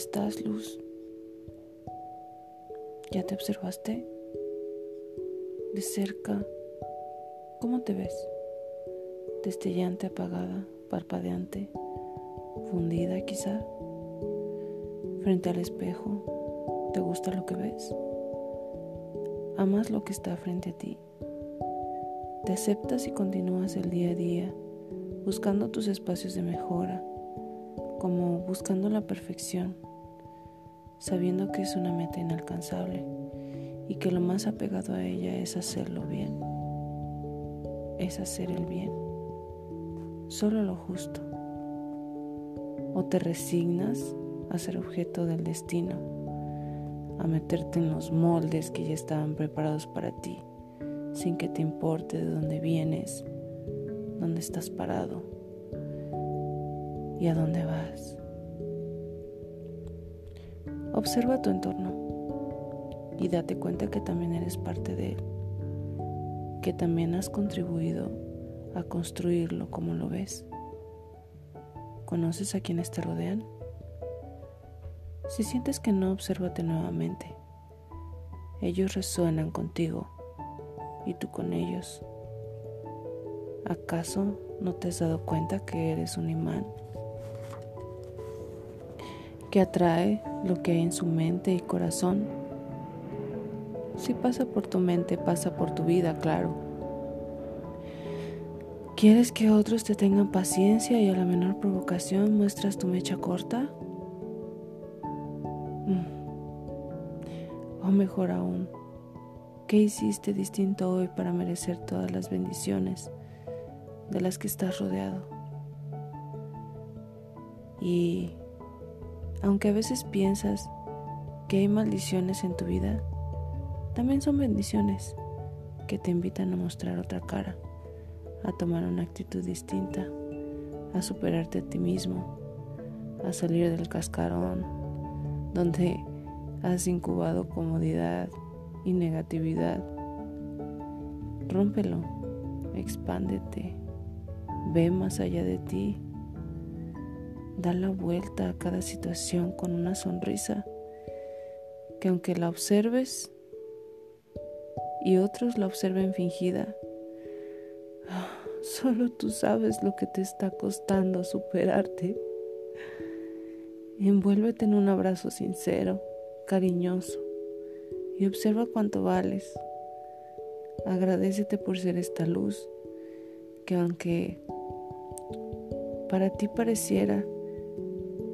estás, Luz. ¿Ya te observaste? De cerca, ¿cómo te ves? Destellante, apagada, parpadeante, fundida quizá. Frente al espejo, ¿te gusta lo que ves? ¿Amas lo que está frente a ti? ¿Te aceptas y continúas el día a día buscando tus espacios de mejora, como buscando la perfección, sabiendo que es una meta inalcanzable y que lo más apegado a ella es hacerlo bien, es hacer el bien, solo lo justo. O te resignas a ser objeto del destino, a meterte en los moldes que ya estaban preparados para ti, sin que te importe de dónde vienes, dónde estás parado y a dónde vas. Observa tu entorno y date cuenta que también eres parte de él, que también has contribuido a construirlo como lo ves. ¿Conoces a quienes te rodean? Si sientes que no, obsérvate nuevamente. Ellos resuenan contigo y tú con ellos. ¿Acaso no te has dado cuenta que eres un imán? Que atrae lo que hay en su mente y corazón. Si pasa por tu mente, pasa por tu vida, claro. ¿Quieres que otros te tengan paciencia y a la menor provocación muestras tu mecha corta? O mejor aún, ¿qué hiciste distinto hoy para merecer todas las bendiciones de las que estás rodeado? Y aunque a veces piensas que hay maldiciones en tu vida, también son bendiciones que te invitan a mostrar otra cara, a tomar una actitud distinta, a superarte a ti mismo, a salir del cascarón donde Has incubado comodidad y negatividad. Rómpelo, expándete, ve más allá de ti. Da la vuelta a cada situación con una sonrisa que aunque la observes y otros la observen fingida, solo tú sabes lo que te está costando superarte. Envuélvete en un abrazo sincero cariñoso y observa cuánto vales. Agradecete por ser esta luz que aunque para ti pareciera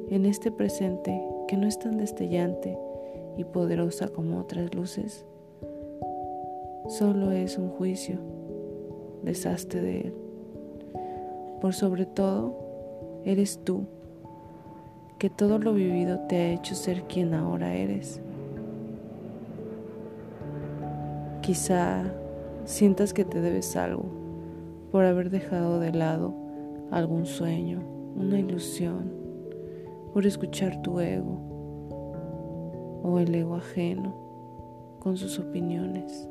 en este presente que no es tan destellante y poderosa como otras luces, solo es un juicio, deshazte de él. Por sobre todo, eres tú que todo lo vivido te ha hecho ser quien ahora eres. Quizá sientas que te debes algo por haber dejado de lado algún sueño, una ilusión, por escuchar tu ego o el ego ajeno con sus opiniones.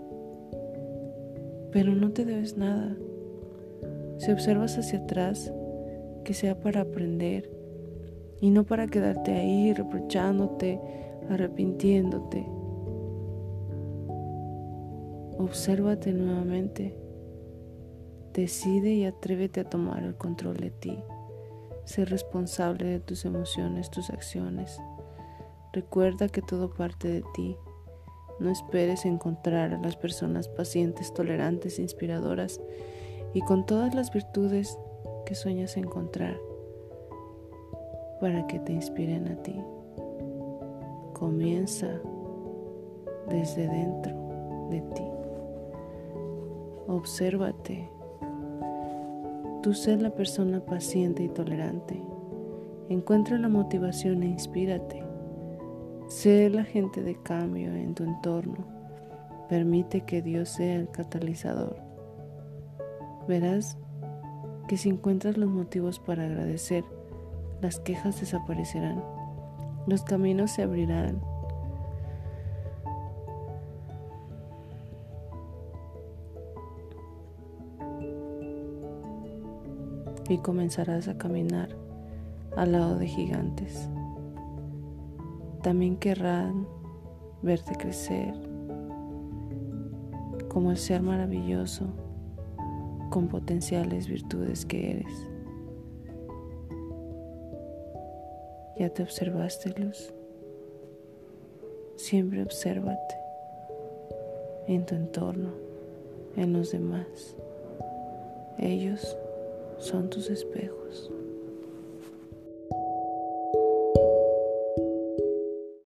Pero no te debes nada. Si observas hacia atrás, que sea para aprender y no para quedarte ahí reprochándote, arrepintiéndote. Obsérvate nuevamente. Decide y atrévete a tomar el control de ti. Sé responsable de tus emociones, tus acciones. Recuerda que todo parte de ti. No esperes encontrar a las personas pacientes, tolerantes, inspiradoras y con todas las virtudes que sueñas encontrar para que te inspiren a ti. Comienza desde dentro de ti. Obsérvate. Tú sé la persona paciente y tolerante. Encuentra la motivación e inspírate. Sé la gente de cambio en tu entorno. Permite que Dios sea el catalizador. Verás que si encuentras los motivos para agradecer, las quejas desaparecerán, los caminos se abrirán. Y comenzarás a caminar al lado de gigantes. también querrán verte crecer como el ser maravilloso con potenciales virtudes que eres. ¿Ya te observaste, Luz? Siempre obsérvate en tu entorno, en los demás. Ellos son tus espejos.